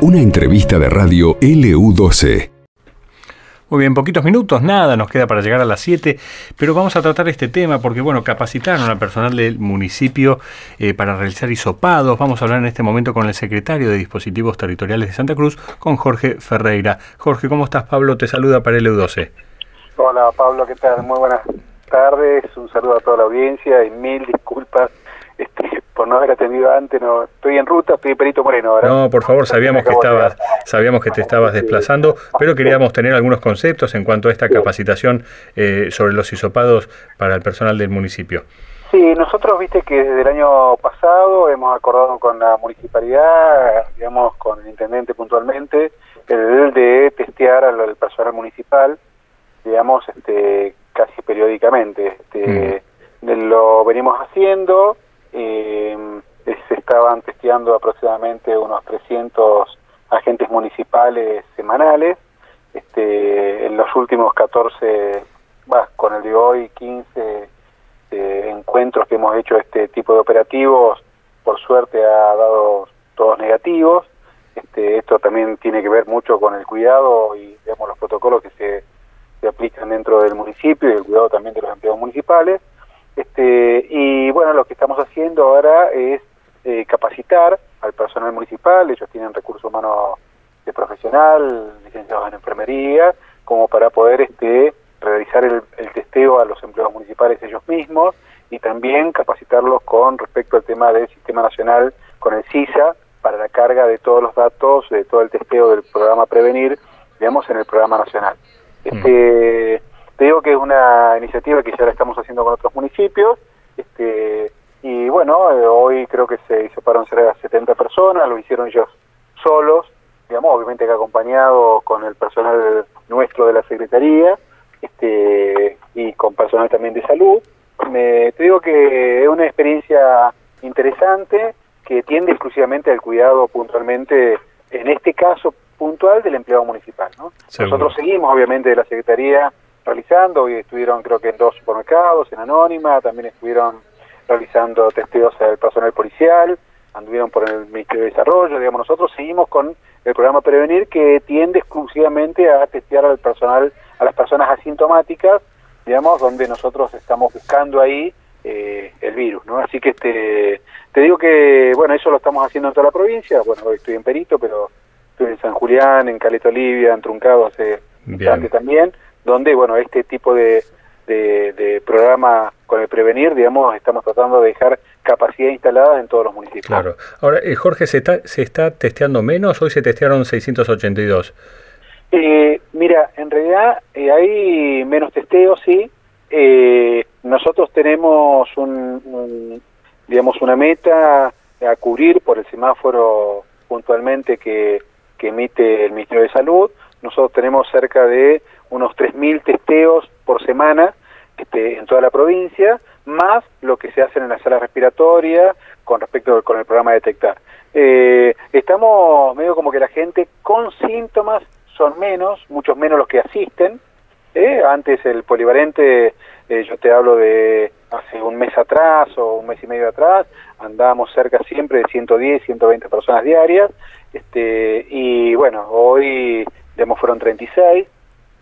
Una entrevista de radio LU12. Muy bien, poquitos minutos, nada, nos queda para llegar a las 7, pero vamos a tratar este tema porque, bueno, capacitaron al personal del municipio eh, para realizar hisopados. Vamos a hablar en este momento con el secretario de Dispositivos Territoriales de Santa Cruz, con Jorge Ferreira. Jorge, ¿cómo estás, Pablo? Te saluda para LU12. Hola, Pablo, ¿qué tal? Muy buenas tardes, un saludo a toda la audiencia y mil disculpas por no haber atendido antes, no estoy en ruta, estoy en Perito Moreno ahora. No, por favor, sabíamos que estabas, sabíamos que te estabas desplazando, pero queríamos tener algunos conceptos en cuanto a esta capacitación eh, sobre los hisopados para el personal del municipio. Sí, nosotros viste que desde el año pasado hemos acordado con la municipalidad, digamos con el intendente puntualmente, el de testear al personal municipal, digamos, este, casi periódicamente. Este, mm. Lo venimos haciendo, eh, se estaban testeando aproximadamente unos 300 agentes municipales semanales. Este, en los últimos 14, con el de hoy, 15 eh, encuentros que hemos hecho este tipo de operativos, por suerte ha dado todos negativos. Este, esto también tiene que ver mucho con el cuidado y digamos, los protocolos que se, se aplican dentro del municipio y el cuidado también de los empleados municipales. Este, y bueno, lo que estamos haciendo ahora es eh, capacitar al personal municipal, ellos tienen recursos humanos de profesional, licenciados en enfermería, como para poder este, realizar el, testeo a los empleados municipales ellos mismos y también capacitarlos con respecto al tema del Sistema Nacional con el CISA para la carga de todos los datos, de todo el testeo del programa Prevenir, digamos, en el programa nacional. Este, te digo que es una iniciativa que ya la estamos haciendo con otros municipios, este, y bueno, eh, hoy creo que se hizo para cerca de 70 personas, lo hicieron ellos solos, digamos, obviamente que acompañado con el personal nuestro de la Secretaría, este, y con personal también de salud. Me, te digo que es una experiencia interesante que tiende exclusivamente al cuidado puntualmente, en este caso puntual, del empleado municipal. ¿no? Nosotros seguimos, obviamente, de la Secretaría realizando, y estuvieron creo que en dos supermercados, en Anónima, también estuvieron realizando testeos al personal policial, anduvieron por el Ministerio de Desarrollo, digamos, nosotros seguimos con el programa Prevenir que tiende exclusivamente a testear al personal, a las personas asintomáticas, digamos, donde nosotros estamos buscando ahí eh, el virus, ¿no? Así que este, te digo que, bueno, eso lo estamos haciendo en toda la provincia, bueno, hoy estoy en Perito, pero estoy en San Julián, en Caleta Olivia, en Truncado hace bastante también, donde, bueno, este tipo de, de, programa con el prevenir, digamos, estamos tratando de dejar capacidad instalada en todos los municipios. Claro. Ahora, eh, Jorge, ¿se está, ¿se está testeando menos? Hoy se testearon 682. Eh, mira, en realidad eh, hay menos testeos, sí. Eh, nosotros tenemos un, digamos, una meta a cubrir por el semáforo puntualmente que, que emite el Ministerio de Salud. Nosotros tenemos cerca de unos 3.000 testeos por semana este, en toda la provincia, más lo que se hace en la sala respiratoria con respecto con el programa Detectar. Eh, estamos medio como que la gente con síntomas son menos, muchos menos los que asisten. ¿eh? Antes el polivalente, eh, yo te hablo de hace un mes atrás o un mes y medio atrás, andábamos cerca siempre de 110, 120 personas diarias, este, y bueno, hoy digamos fueron 36,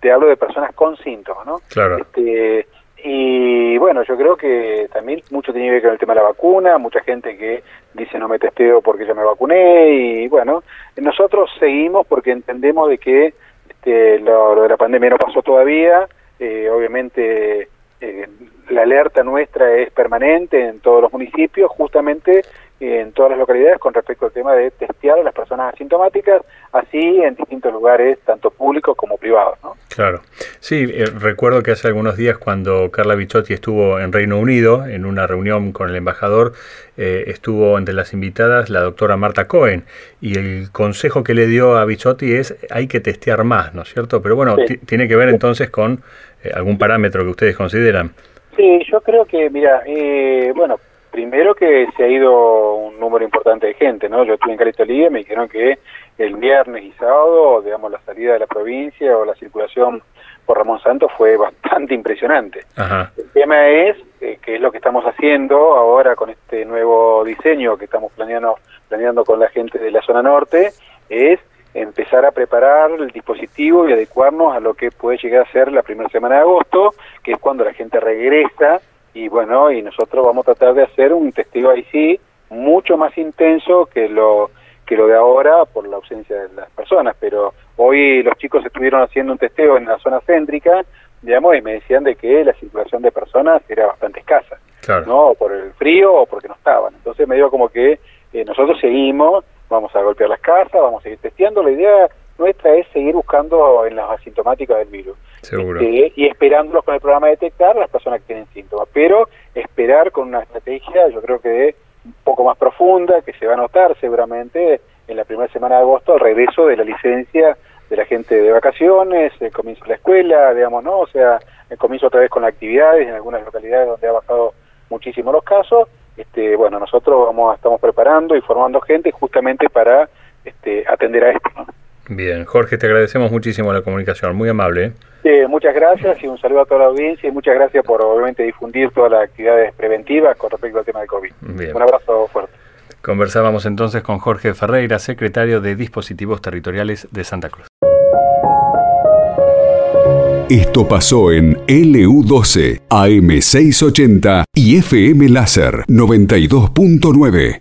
te hablo de personas con síntomas, ¿no? Claro. Este, y bueno, yo creo que también mucho tiene que ver con el tema de la vacuna, mucha gente que dice no me testeo porque ya me vacuné y bueno, nosotros seguimos porque entendemos de que este, lo, de la pandemia no pasó todavía, eh, obviamente eh, la alerta nuestra es permanente en todos los municipios, justamente en todas las localidades con respecto al tema de testear a las personas asintomáticas, así en distintos lugares, tanto públicos como privados. ¿no? Claro. Sí, eh, recuerdo que hace algunos días cuando Carla Bichotti estuvo en Reino Unido, en una reunión con el embajador, eh, estuvo entre las invitadas la doctora Marta Cohen, y el consejo que le dio a Bichotti es hay que testear más, ¿no es cierto? Pero bueno, tiene que ver entonces con eh, algún parámetro que ustedes consideran. Sí, yo creo que, mira, bueno, Primero que se ha ido un número importante de gente, ¿no? Yo estuve en Calistolía y me dijeron que el viernes y sábado, digamos, la salida de la provincia o la circulación por Ramón Santos fue bastante impresionante. El tema es, eh, que es lo que estamos haciendo ahora con este nuevo diseño que estamos planeando, planeando con la gente de la zona norte, es empezar a preparar el dispositivo y adecuarnos a lo que puede llegar a ser la primera semana de agosto, que es cuando la gente regresa y bueno, y nosotros vamos a tratar de hacer un testigo ahí sí mucho más intenso que lo que lo de ahora por la ausencia de las personas, pero hoy los chicos estuvieron haciendo un testeo en la zona céntrica, digamos, y me decían de que la circulación de personas era bastante escasa, ¿no? Por el frío o porque no estaban. Entonces me digo como que eh, nosotros seguimos, vamos a golpear las casas, vamos a seguir testeando, la idea nuestra es seguir buscando en las asintomáticas del virus. Seguro. Este, y esperándolos con el programa de detectar las personas que tienen síntomas. Pero esperar con una estrategia, yo creo que un poco más profunda, que se va a notar seguramente en la primera semana de agosto, el regreso de la licencia de la gente de vacaciones, el comienzo de la escuela, digamos, ¿no? O sea, el comienzo otra vez con las actividades en algunas localidades donde ha bajado muchísimo los casos. Este, bueno, nosotros vamos, estamos preparando y formando gente justamente para este, atender a esto. Bien, Jorge, te agradecemos muchísimo la comunicación, muy amable. ¿eh? Muchas gracias y un saludo a toda la audiencia y muchas gracias por obviamente difundir todas las actividades preventivas con respecto al tema del COVID. Un abrazo fuerte. Conversábamos entonces con Jorge Ferreira, secretario de Dispositivos Territoriales de Santa Cruz. Esto pasó en LU12, AM680 y FM Láser 92.9.